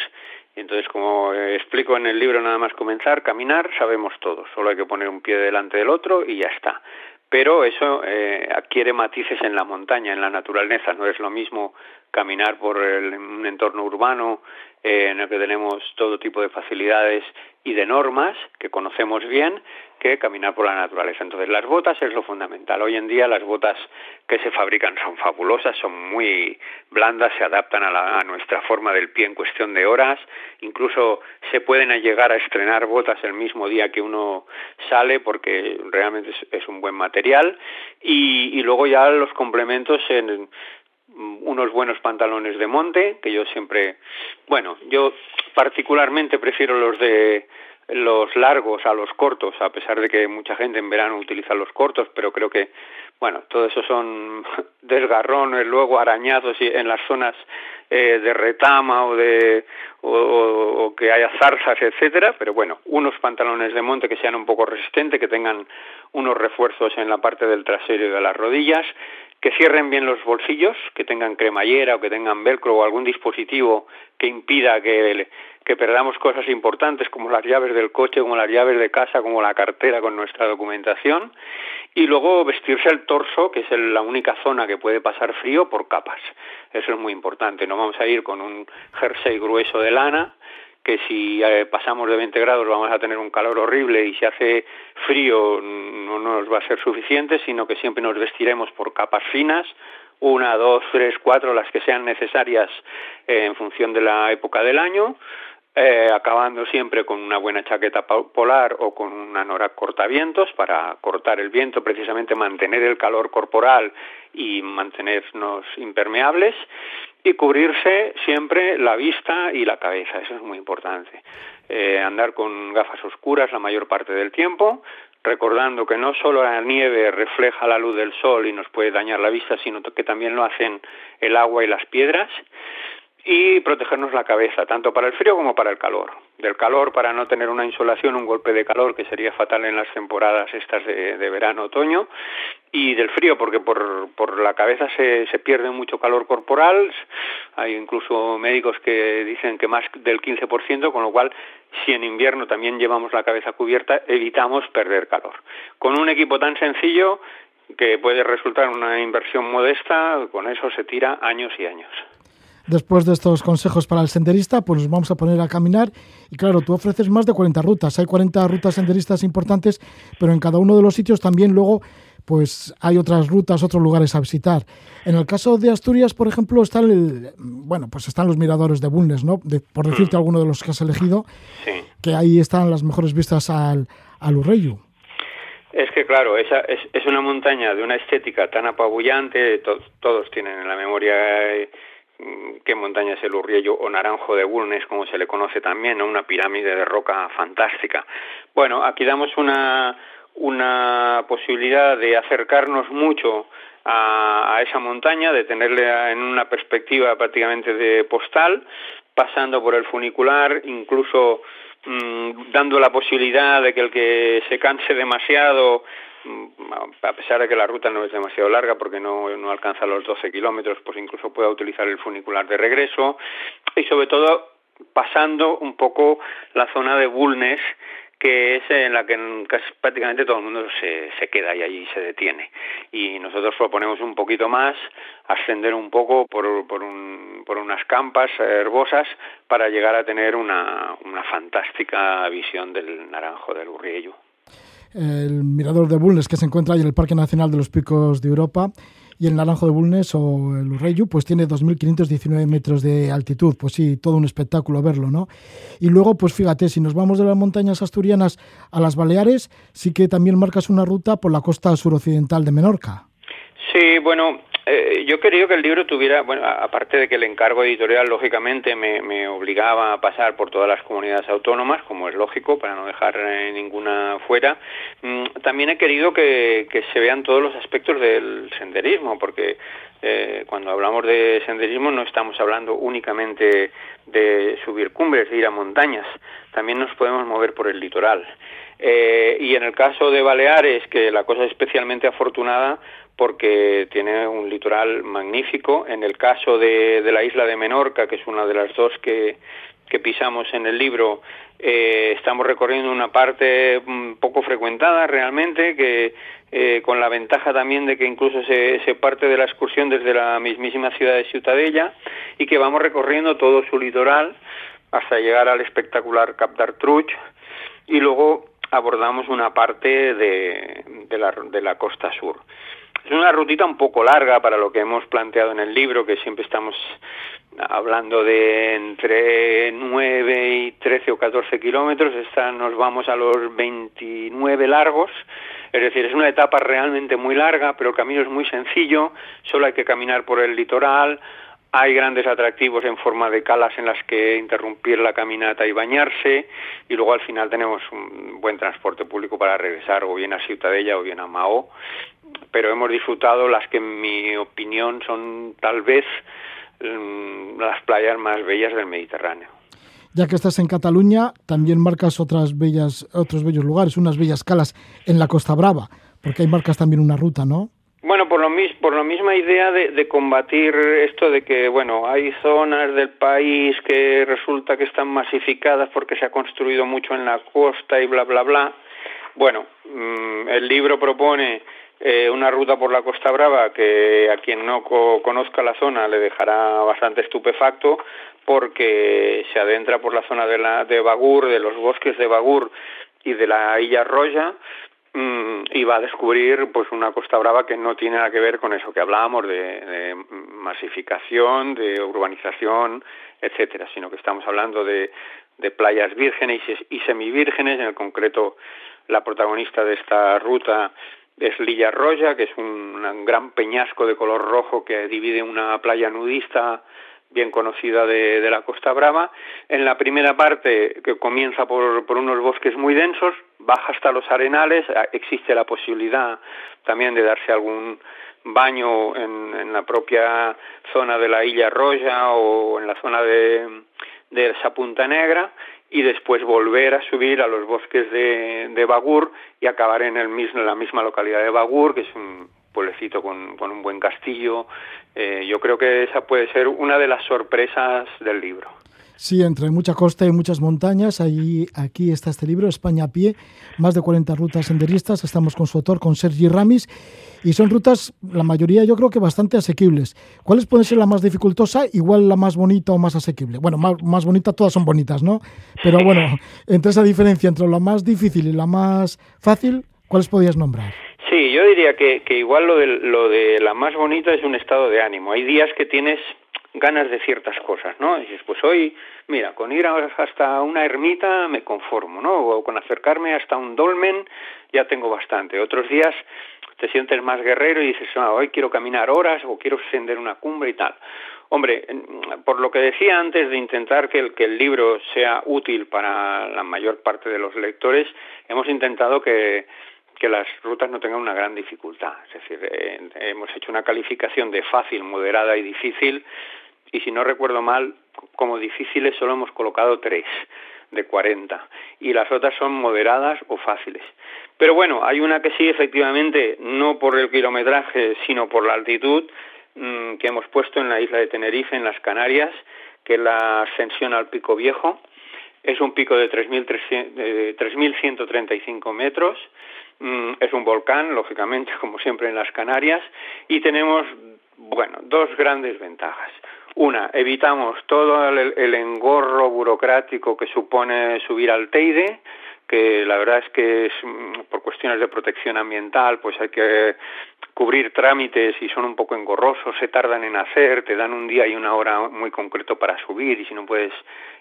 Entonces, como explico en el libro, nada más comenzar, caminar, sabemos todos. Solo hay que poner un pie delante del otro y ya está. Pero eso eh, adquiere matices en la montaña, en la naturaleza. No es lo mismo caminar por el, un entorno urbano eh, en el que tenemos todo tipo de facilidades y de normas que conocemos bien que caminar por la naturaleza. Entonces las botas es lo fundamental. Hoy en día las botas que se fabrican son fabulosas, son muy blandas, se adaptan a, la, a nuestra forma del pie en cuestión de horas, incluso se pueden llegar a estrenar botas el mismo día que uno sale porque realmente es, es un buen material y, y luego ya los complementos en, unos buenos pantalones de monte, que yo siempre, bueno, yo particularmente prefiero los de los largos a los cortos, a pesar de que mucha gente en verano utiliza los cortos, pero creo que, bueno, todo eso son desgarrones, luego arañazos y en las zonas eh, de retama o de o, que haya zarzas, etcétera, pero bueno, unos pantalones de monte que sean un poco resistentes, que tengan unos refuerzos en la parte del trasero y de las rodillas, que cierren bien los bolsillos, que tengan cremallera o que tengan velcro o algún dispositivo que impida que, perdamos cosas importantes como las llaves del coche, como las llaves de casa, como la cartera con nuestra documentación y luego vestirse el torso, que es la única zona que puede pasar frío, por capas. Eso es muy importante. No vamos a ir con un jersey grueso de lana, que si eh, pasamos de 20 grados vamos a tener un calor horrible y si hace frío no nos va a ser suficiente, sino que siempre nos vestiremos por capas finas, una, dos, tres, cuatro, las que sean necesarias eh, en función de la época del año, eh, acabando siempre con una buena chaqueta polar o con una nora cortavientos para cortar el viento, precisamente mantener el calor corporal y mantenernos impermeables y cubrirse siempre la vista y la cabeza, eso es muy importante. Eh, andar con gafas oscuras la mayor parte del tiempo, recordando que no solo la nieve refleja la luz del sol y nos puede dañar la vista, sino que también lo hacen el agua y las piedras y protegernos la cabeza, tanto para el frío como para el calor. Del calor para no tener una insolación, un golpe de calor que sería fatal en las temporadas estas de, verano, otoño, y del frío porque por, por la cabeza se, se pierde mucho calor corporal, hay incluso médicos que dicen que más del 15%, con lo cual si en invierno también llevamos la cabeza cubierta, evitamos perder calor. Con un equipo tan sencillo que puede resultar una inversión modesta, con eso se tira años y años. Después de estos consejos para el senderista, pues nos vamos a poner a caminar y claro, tú ofreces más de 40 rutas. Hay 40 rutas senderistas importantes, pero en cada uno de los sitios también luego pues hay otras rutas, otros lugares a visitar. En el caso de Asturias, por ejemplo, están el, bueno, pues están los miradores de Bulnes, ¿no? por decirte mm. alguno de los que has elegido, que ahí están las mejores vistas al, al Urreyu. Es que claro, esa es, es una montaña de una estética tan apabullante, todos tienen en la memoria eh, qué montaña es el Urriello o Naranjo de Bulnes, como se le conoce también, una pirámide de roca fantástica. Bueno, aquí damos una, una posibilidad de acercarnos mucho a, esa montaña, de tenerla en una perspectiva prácticamente de postal, pasando por el funicular, incluso mm, dando la posibilidad de que el que se canse demasiado Mm, a pesar de que la ruta no es demasiado larga porque no, no alcanza los 12 kilómetros, pues incluso pueda utilizar el funicular de regreso y sobre todo pasando un poco la zona de Bulnes que es en la que prácticamente todo el mundo se, se queda y allí se detiene. Y nosotros proponemos un poquito más, ascender un poco por, por, un, por unas campas herbosas para llegar a tener una, una fantástica visión del naranjo del Urriello el mirador de Bulnes que se encuentra ahí en el Parque Nacional de los Picos de Europa y el Naranjo de Bulnes o el Urreyu pues tiene 2.519 metros de altitud, pues sí, todo un espectáculo verlo, ¿no? Y luego, pues fíjate, si nos vamos de las montañas asturianas a las Baleares, sí que también marcas una ruta por la costa suroccidental de Menorca. Sí, bueno, eh, yo quería que el libro tuviera, bueno, aparte de que el encargo editorial lógicamente me, me, obligaba a pasar por todas las comunidades autónomas, como es lógico, para no dejar eh, ninguna fuera, mm, también he querido que, que, se vean todos los aspectos del senderismo, porque eh, cuando hablamos de senderismo no estamos hablando únicamente de subir cumbres, de ir a montañas, también nos podemos mover por el litoral. Eh, y en el caso de Baleares, que la cosa es especialmente afortunada, porque tiene un litoral magnífico. En el caso de, de la isla de Menorca, que es una de las dos que, que pisamos en el libro, eh, estamos recorriendo una parte mm, poco frecuentada realmente, que eh, con la ventaja también de que incluso se, parte de la excursión desde la mismísima ciudad de Ciutadella y que vamos recorriendo todo su litoral hasta llegar al espectacular Cap d'Artruch y luego abordamos una parte de la costa sur. Es una rutita un poco larga para lo que hemos planteado en el libro, que siempre estamos hablando de entre 9 y 13 o 14 kilómetros. Esta nos vamos a los 29 largos. Es decir, es una etapa realmente muy larga, pero el camino es muy sencillo. Solo hay que caminar por el litoral. Hay grandes atractivos en forma de calas en las que interrumpir la caminata y bañarse y luego al final tenemos un buen transporte público para regresar o bien a Ciutadella o bien a Mao pero hemos disfrutado las que en mi opinión son tal vez mm, las playas más bellas del Mediterráneo. Ya que estás en Cataluña, también marcas otras bellas, otros bellos lugares, unas bellas calas en la Costa Brava, porque ahí marcas también una ruta, ¿no? Bueno, por lo mis, por la misma idea de, de, combatir esto de que, bueno, hay zonas del país que resulta que están masificadas porque se ha construido mucho en la costa y bla, bla, bla. Bueno, mm, el libro propone eh, una ruta por la Costa Brava que a quien no conozca la zona le dejará bastante estupefacto porque se adentra por la zona de, la, de Bagur, de los bosques de Bagur y de la Isla Roya mm, y va a descubrir pues una Costa Brava que no tiene nada que ver con eso que hablábamos de, de masificación, de urbanización, etcétera, sino que estamos hablando de, de playas vírgenes y semivírgenes, en el concreto la protagonista de esta ruta es Lilla Roya, que es un, gran peñasco de color rojo que divide una playa nudista bien conocida de, la Costa Brava. En la primera parte, que comienza por, por, unos bosques muy densos, baja hasta los arenales, existe la posibilidad también de darse algún baño en, en la propia zona de la Isla Roya o en la zona de, de esa Punta Negra y después volver a subir a los bosques de, Bagur y acabar en, el mismo, en la misma localidad de Bagur, que es un pueblecito con, con un buen castillo. Eh, yo creo que esa puede ser una de las sorpresas del libro. Sí, entre mucha costa y muchas montañas, ahí, aquí está este libro, España a pie, más de 40 rutas senderistas, estamos con su autor, con Sergi Ramis, y son rutas, la mayoría yo creo que bastante asequibles. ¿Cuáles pueden ser la más dificultosa, igual la más bonita o más asequible? Bueno, más, más bonita todas son bonitas, ¿no? Pero bueno, entre esa diferencia entre la más difícil y la más fácil, ¿cuáles podías nombrar? Sí, yo diría que, que igual lo de, lo de la más bonita es un estado de ánimo. Hay días que tienes ganas de ciertas cosas, ¿no? Y dices, pues hoy, mira, con ir hasta una ermita me conformo, ¿no? O con acercarme hasta un dolmen ya tengo bastante. Otros días te sientes más guerrero y dices, ah, hoy quiero caminar horas o quiero ascender una cumbre y tal. Hombre, por lo que decía antes de intentar que el, libro sea útil para la mayor parte de los lectores, hemos intentado que, que las rutas no tengan una gran dificultad. Es decir, eh, hemos hecho una calificación de fácil, moderada y difícil y si no recuerdo mal, como difíciles solo hemos colocado tres de 40 y las otras son moderadas o fáciles. Pero bueno, hay una que sí, efectivamente, no por el kilometraje, sino por la altitud, mm, que hemos puesto en la isla de Tenerife, en las Canarias, que es la ascensión al Pico Viejo. Es un pico de 3.135 metros. Mm, es un volcán, lógicamente, como siempre en las Canarias. Y tenemos, bueno, dos grandes ventajas. Una, evitamos todo el, engorro burocrático que supone subir al Teide, que la verdad es que es, mm, por cuestiones de protección ambiental, pues hay que cubrir trámites y son un poco engorrosos, se tardan en hacer, te dan un día y una hora muy concreto para subir y si no puedes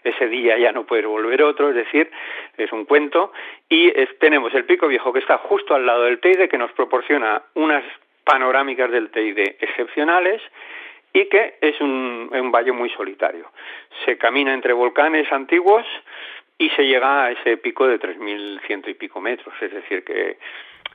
ese día ya no puedes volver otro, es decir, es un cuento. Y tenemos el Pico Viejo que está justo al lado del Teide que nos proporciona unas panorámicas del Teide excepcionales y que es un, valle muy solitario. Se camina entre volcanes antiguos y se llega a ese pico de 3.100 y pico metros, es decir, que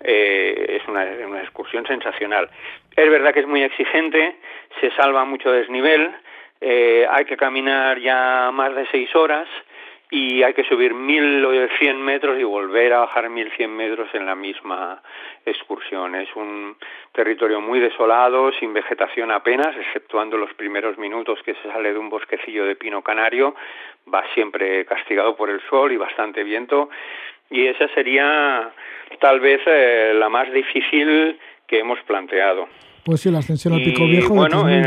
eh, es una, una, excursión sensacional. Es verdad que es muy exigente, se salva mucho desnivel, eh, hay que caminar ya más de seis horas y hay que subir 1100 metros y volver a bajar 1100 metros en la misma excursión. Es un territorio muy desolado, sin vegetación apenas, exceptuando los primeros minutos que se sale de un bosquecillo de pino canario, va siempre castigado por el sol y bastante viento, y esa sería tal vez eh, la más difícil que hemos planteado. Pues sí, la ascensión al pico viejo. Bueno, eh,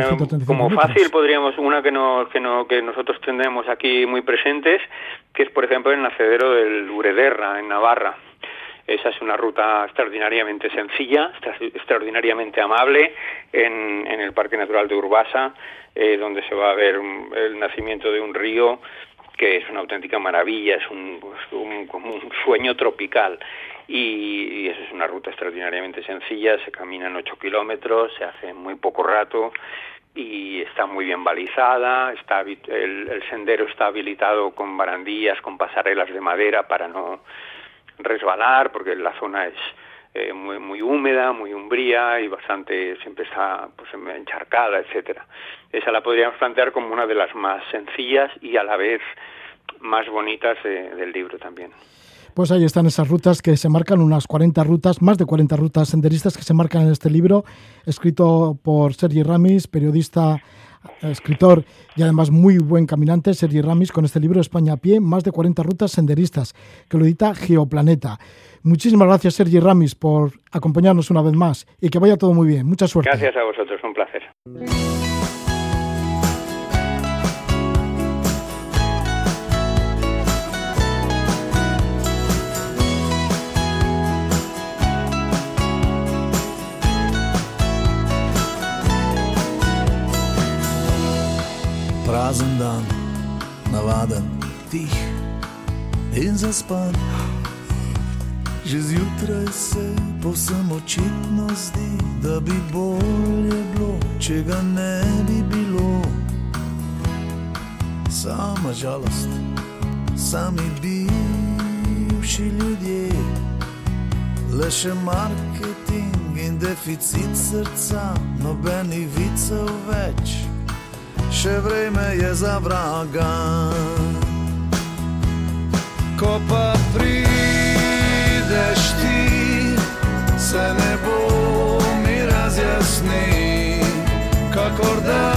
como fácil podríamos, una que, no, que, no, que nosotros tendremos aquí muy presentes, que es por ejemplo el nacedero del Urederra, en Navarra. Esa es una ruta extraordinariamente sencilla, extraordinariamente amable en, en el Parque Natural de Urbasa, eh, donde se va a ver el nacimiento de un río que es una auténtica maravilla, es un, pues, como un sueño tropical. Y, eso es una ruta extraordinariamente sencilla, se caminan 8 kilómetros, se hace muy poco rato y está muy bien balizada, está el, el, sendero está habilitado con barandillas, con pasarelas de madera para no resbalar, porque la zona es eh, muy muy húmeda, muy umbría y bastante siempre está pues encharcada, etcétera. Esa la podríamos plantear como una de las más sencillas y a la vez más bonitas del libro también. Pues ahí están esas rutas que se marcan, unas 40 rutas, más de 40 rutas senderistas que se marcan en este libro, escrito por Sergi Ramis, periodista, escritor y además muy buen caminante, Sergi Ramis, con este libro España a pie, más de 40 rutas senderistas, que lo edita Geoplaneta. Muchísimas gracias, Sergi Ramis, por acompañarnos una vez más y que vaya todo muy bien. Mucha suerte. Gracias a vosotros, un placer. Prazen dan, navaden, tih in zaspan. Že zjutraj se povsem očitno zdi, da bi bolje bilo, če ga ne bi bilo. Sama žalost, sami bivši ljudje, le še marketing in deficit srca, nobenih vicev več, še vreme je za vraga. Ko pa prideš ti, se ne bo mi razjasni, kakor da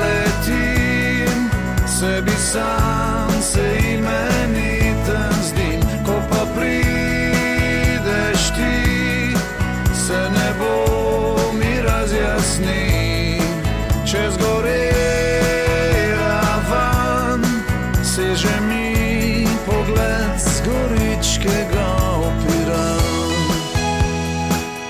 letim, sebi sam se imenitem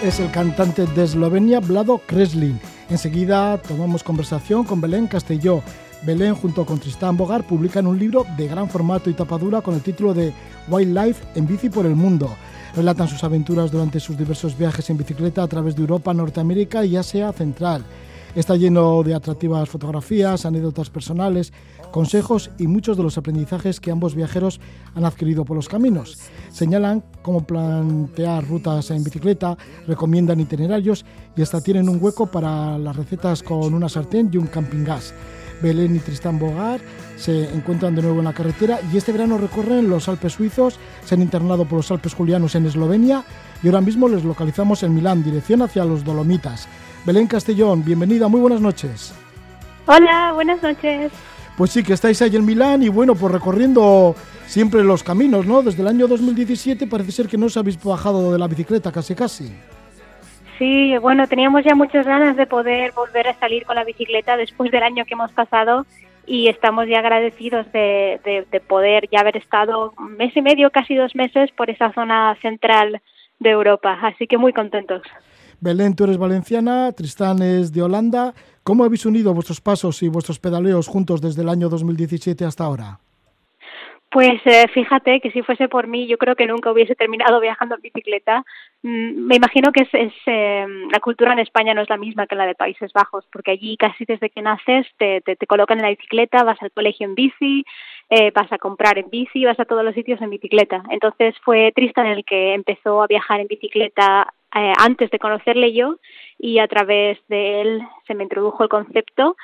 es el cantante de Eslovenia, Vlado Kreslin. Enseguida tomamos conversación con Belén Castelló. Belén, junto con Tristán Bogar, publican un libro de gran formato y tapadura con el título de Wildlife en bici por el mundo. Relatan sus aventuras durante sus diversos viajes en bicicleta a través de Europa, Norteamérica y Asia Central. Está lleno de atractivas fotografías, anécdotas personales, consejos y muchos de los aprendizajes que ambos viajeros han adquirido por los caminos. Señalan cómo plantear rutas en bicicleta, recomiendan itinerarios y hasta tienen un hueco para las recetas con una sartén y un camping gas. Belén y Tristán Bogar se encuentran de nuevo en la carretera y este verano recorren los Alpes suizos, se han internado por los Alpes julianos en Eslovenia y ahora mismo les localizamos en Milán, dirección hacia los Dolomitas. Belén Castellón, bienvenida, muy buenas noches. Hola, buenas noches. Pues sí, que estáis ahí en Milán y bueno, pues recorriendo siempre los caminos, ¿no? Desde el año 2017 parece ser que no os habéis bajado de la bicicleta casi casi. Sí, bueno, teníamos ya muchas ganas de poder volver a salir con la bicicleta después del año que hemos pasado y estamos ya agradecidos de, de, de poder ya haber estado un mes y medio, casi dos meses por esa zona central de Europa, así que muy contentos. Belén, tú eres valenciana, Tristán es de Holanda. ¿Cómo habéis unido vuestros pasos y vuestros pedaleos juntos desde el año 2017 hasta ahora? Pues eh, fíjate que si fuese por mí, yo creo que nunca hubiese terminado viajando en bicicleta. Mm, me imagino que es, es eh, la cultura en España no es la misma que la de Países Bajos, porque allí casi desde que naces te, te, te colocan en la bicicleta, vas al colegio en bici, eh, vas a comprar en bici, vas a todos los sitios en bicicleta. Entonces fue Tristan el que empezó a viajar en bicicleta eh, antes de conocerle yo y a través de él se me introdujo el concepto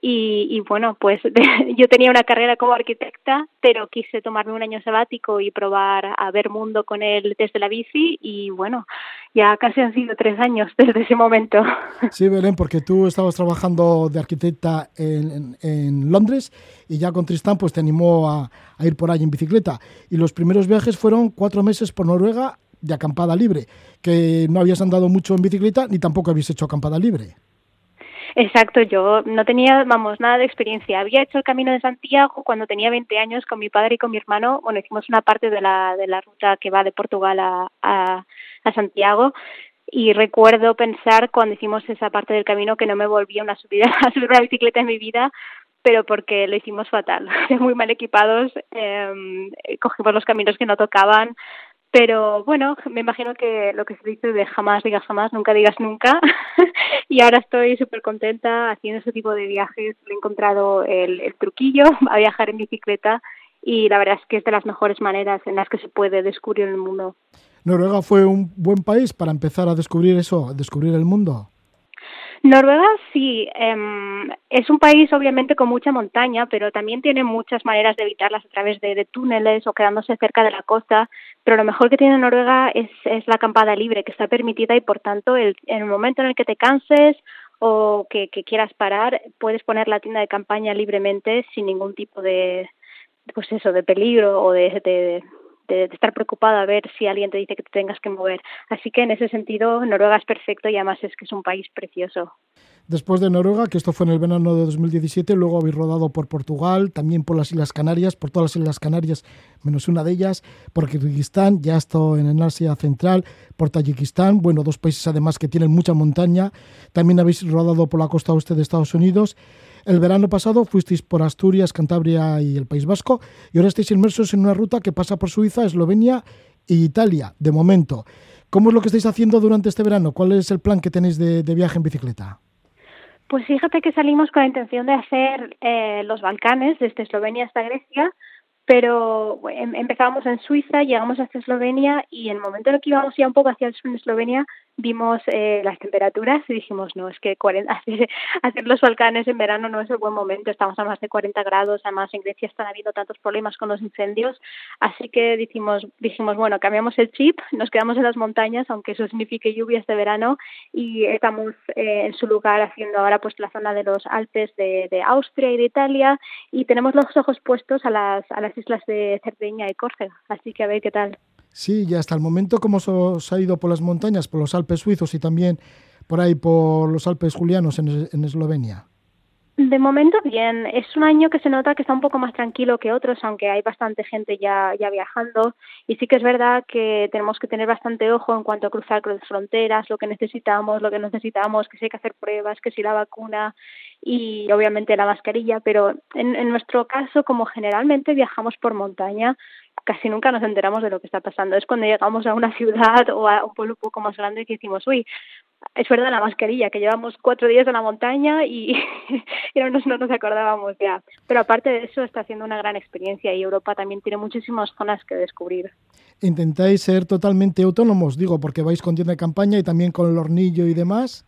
y, y bueno, pues yo tenía una carrera como arquitecta, pero quise tomarme un año sabático y probar a ver mundo con él desde la bici y bueno, ya casi han sido tres años desde ese momento. Sí, Belén, porque tú estabas trabajando de arquitecta en, en, en Londres y ya con Tristán pues te animó a, a ir por ahí en bicicleta. Y los primeros viajes fueron cuatro meses por Noruega de acampada libre, que no habías andado mucho en bicicleta ni tampoco habéis hecho acampada libre. Exacto, yo no tenía, vamos, nada de experiencia. Había hecho el Camino de Santiago cuando tenía 20 años con mi padre y con mi hermano. Bueno, hicimos una parte de la, de la ruta que va de Portugal a, a, Santiago y recuerdo pensar cuando hicimos esa parte del camino que no me volvía una subida a subir una bicicleta en mi vida pero porque lo hicimos fatal, muy mal equipados, eh, cogimos los caminos que no tocaban, pero bueno, me imagino que lo que se dice de jamás digas jamás, nunca digas nunca. y ahora estoy súper contenta haciendo ese tipo de viajes. He encontrado el, el truquillo a viajar en bicicleta y la verdad es que es de las mejores maneras en las que se puede descubrir el mundo. Noruega fue un buen país para empezar a descubrir eso, a descubrir el mundo. Noruega sí, eh, es un país obviamente con mucha montaña, pero también tiene muchas maneras de evitarlas a través de, de, túneles o quedándose cerca de la costa. Pero lo mejor que tiene Noruega es, es la acampada libre, que está permitida y por tanto el, en el momento en el que te canses o que, que quieras parar, puedes poner la tienda de campaña libremente sin ningún tipo de, pues eso, de peligro o de, de, de, de, estar preocupada a ver si alguien te dice que te tengas que mover. Así que en ese sentido Noruega es perfecto y además es que es un país precioso. Después de Noruega, que esto fue en el verano de 2017, luego habéis rodado por Portugal, también por las Islas Canarias, por todas las Islas Canarias, menos una de ellas, por Kirguistán, ya esto en Asia Central, por Tayikistán, bueno, dos países además que tienen mucha montaña. También habéis rodado por la costa oeste de Estados Unidos. El verano pasado fuisteis por Asturias, Cantabria y el País Vasco y ahora estáis inmersos en una ruta que pasa por Suiza, Eslovenia e Italia, de momento. ¿Cómo es lo que estáis haciendo durante este verano? ¿Cuál es el plan que tenéis de, viaje en bicicleta? Pues fíjate que salimos con la intención de hacer eh, los Balcanes, desde Eslovenia hasta Grecia, pero em, empezábamos en Suiza, llegamos hasta Eslovenia y en el momento en el que íbamos ya un poco hacia el sur de Eslovenia vimos eh, las temperaturas y dijimos, no, es que 40, hacer, hacer, los Balcanes en verano no es el buen momento, estamos a más de 40 grados, además en Grecia están habiendo tantos problemas con los incendios, así que dijimos, dijimos bueno, cambiamos el chip, nos quedamos en las montañas, aunque eso signifique lluvias de verano, y estamos eh, en su lugar haciendo ahora pues la zona de los Alpes de, de Austria y de Italia, y tenemos los ojos puestos a las, a las islas de Cerdeña y Córcega, así que a ver qué tal. Sí, y hasta el momento, ¿cómo os ha ido por las montañas, por los Alpes suizos y también por ahí por los Alpes julianos en Eslovenia? De momento bien, es un año que se nota que está un poco más tranquilo que otros, aunque hay bastante gente ya, ya viajando. Y sí que es verdad que tenemos que tener bastante ojo en cuanto a cruzar fronteras, lo que necesitamos, lo que necesitamos, que si hay que hacer pruebas, que si la vacuna y obviamente la mascarilla, pero en, en nuestro caso, como generalmente viajamos por montaña, casi nunca nos enteramos de lo que está pasando. Es cuando llegamos a una ciudad o a un pueblo un poco más grande que decimos, uy, es verdad la mascarilla, que llevamos cuatro días en la montaña y, y no, nos, no nos acordábamos ya. Pero aparte de eso, está haciendo una gran experiencia y Europa también tiene muchísimas zonas que descubrir. ¿Intentáis ser totalmente autónomos? Digo, porque vais con tienda de campaña y también con el hornillo y demás.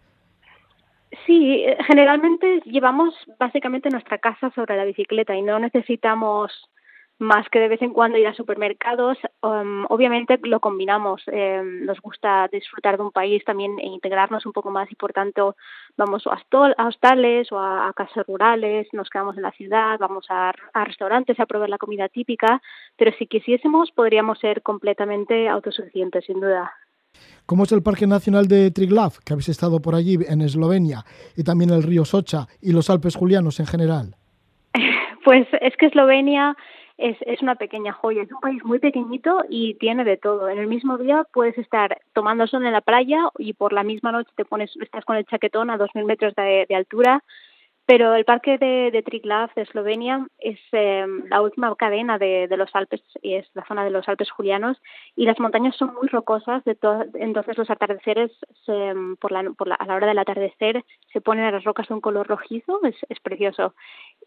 Sí, generalmente llevamos básicamente nuestra casa sobre la bicicleta y no necesitamos más que de vez en cuando ir a supermercados. Um, obviamente lo combinamos. Eh, nos gusta disfrutar de un país también e integrarnos un poco más y por tanto vamos a, a hostales o a, a, casas rurales, nos quedamos en la ciudad, vamos a, a, restaurantes a probar la comida típica, pero si quisiésemos podríamos ser completamente autosuficientes, sin duda. ¿Cómo es el Parque Nacional de Triglav, que habéis estado por allí en Eslovenia, y también el río Socha y los Alpes Julianos en general? Pues es que Eslovenia es, es una pequeña joya. Es un país muy pequeñito y tiene de todo. En el mismo día puedes estar tomando sol en la playa y por la misma noche te pones, estás con el chaquetón a 2.000 metros de, de altura pero el parque de, Triglav de Eslovenia es eh, la última cadena de, los Alpes y es la zona de los Alpes julianos y las montañas son muy rocosas, de entonces los atardeceres se, por la, por la, a la hora del atardecer se ponen a las rocas de un color rojizo, es, es precioso.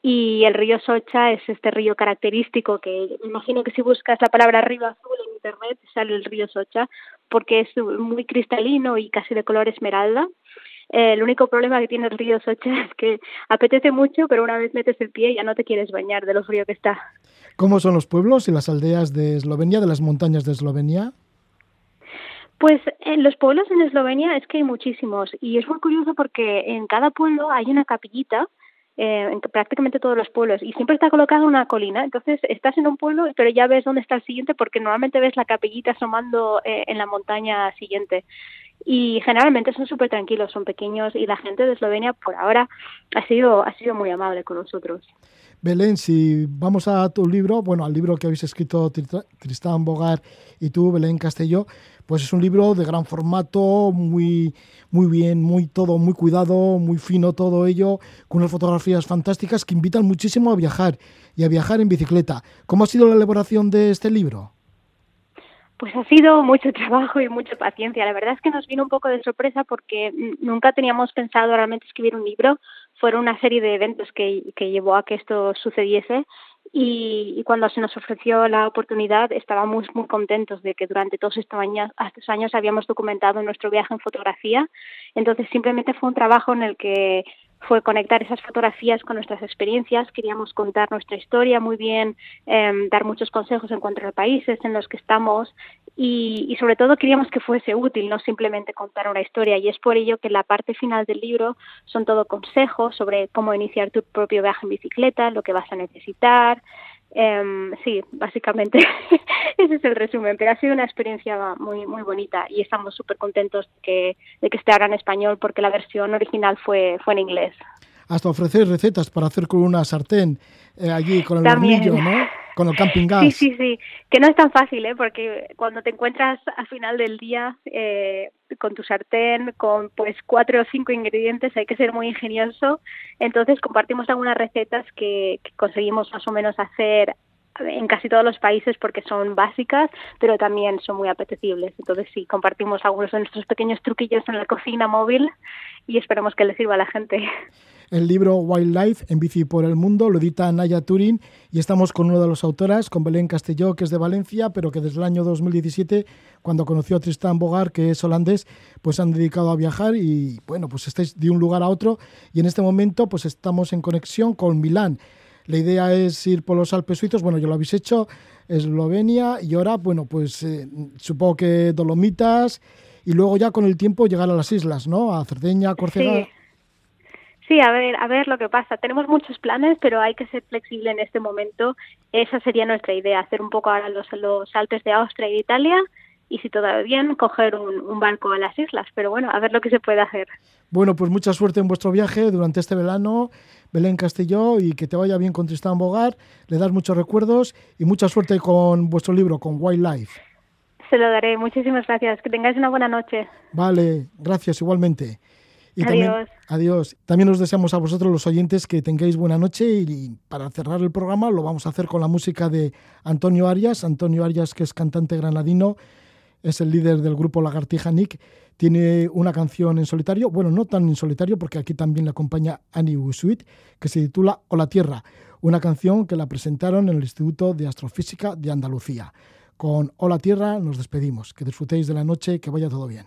Y el río Socha es este río característico que imagino que si buscas la palabra río azul en internet sale el río Socha porque es muy cristalino y casi de color esmeralda eh, el único problema que tiene el río Socha es que apetece mucho, pero una vez metes el pie ya no te quieres bañar de lo frío que está. ¿Cómo son los pueblos y las aldeas de Eslovenia, de las montañas de Eslovenia? Pues en los pueblos en Eslovenia es que hay muchísimos y es muy curioso porque en cada pueblo hay una capillita eh, en prácticamente todos los pueblos y siempre está colocada una colina. Entonces estás en un pueblo, pero ya ves dónde está el siguiente porque normalmente ves la capillita asomando eh, en la montaña siguiente y generalmente son súper tranquilos, son pequeños y la gente de Eslovenia por ahora ha sido, ha sido muy amable con nosotros. Belén, si vamos a tu libro, bueno, al libro que habéis escrito Tristán Bogar y tú, Belén Castelló, pues es un libro de gran formato, muy, muy bien, muy todo, muy cuidado, muy fino todo ello, con unas fotografías fantásticas que invitan muchísimo a viajar y a viajar en bicicleta. ¿Cómo ha sido la elaboración de este libro? Pues ha sido mucho trabajo y mucha paciencia. La verdad es que nos vino un poco de sorpresa porque nunca teníamos pensado realmente escribir un libro. Fueron una serie de eventos que, que llevó a que esto sucediese y, cuando se nos ofreció la oportunidad estábamos muy contentos de que durante todos estos años, estos años habíamos documentado nuestro viaje en fotografía. Entonces simplemente fue un trabajo en el que fue conectar esas fotografías con nuestras experiencias. Queríamos contar nuestra historia muy bien, eh, dar muchos consejos en cuanto a los países en los que estamos y, y, sobre todo queríamos que fuese útil, no simplemente contar una historia. Y es por ello que la parte final del libro son todo consejos sobre cómo iniciar tu propio viaje en bicicleta, lo que vas a necesitar, Um, sí, básicamente ese es el resumen, pero ha sido una experiencia muy muy bonita y estamos súper contentos de que, de que esté ahora en español porque la versión original fue, fue en inglés. Hasta ofrecer recetas para hacer con una sartén eh, allí con el También. hornillo, ¿no? Con el camping gas. Sí, sí, sí, que no es tan fácil, ¿eh? Porque cuando te encuentras al final del día eh, con tu sartén, con pues cuatro o cinco ingredientes, hay que ser muy ingenioso. Entonces compartimos algunas recetas que, que conseguimos más o menos hacer en casi todos los países porque son básicas, pero también son muy apetecibles. Entonces sí, compartimos algunos de nuestros pequeños truquillos en la cocina móvil y esperemos que les sirva a la gente. El libro Wildlife en bici por el mundo lo edita Naya Turín y estamos con una de las autoras, con Belén Castelló, que es de Valencia, pero que desde el año 2017, cuando conoció a Tristan Bogar, que es holandés, pues han dedicado a viajar y bueno, pues estáis de un lugar a otro y en este momento pues estamos en conexión con Milán. La idea es ir por los Alpes suizos, bueno, ya lo habéis hecho, Eslovenia y ahora, bueno, pues eh, supongo que Dolomitas y luego ya con el tiempo llegar a las islas, ¿no? A Cerdeña, Córcega. Sí. Sí, a ver, a ver lo que pasa. Tenemos muchos planes, pero hay que ser flexible en este momento. Esa sería nuestra idea, hacer un poco ahora los, los Alpes de Austria y de Italia y si todo va bien, coger un, un, barco a las islas. Pero bueno, a ver lo que se puede hacer. Bueno, pues mucha suerte en vuestro viaje durante este verano, Belén Castelló, y que te vaya bien con Tristán Bogar. Le das muchos recuerdos y mucha suerte con vuestro libro, con Wildlife. Se lo daré. Muchísimas gracias. Que tengáis una buena noche. Vale, gracias igualmente. Y adiós. También, adiós. También os deseamos a vosotros los oyentes que tengáis buena noche y para cerrar el programa lo vamos a hacer con la música de Antonio Arias. Antonio Arias, que es cantante granadino, es el líder del grupo Lagartija Nick. Tiene una canción en solitario, bueno, no tan en solitario porque aquí también le acompaña Annie Usuit, que se titula O la Tierra, una canción que la presentaron en el Instituto de Astrofísica de Andalucía. Con O la Tierra nos despedimos. Que disfrutéis de la noche, que vaya todo bien.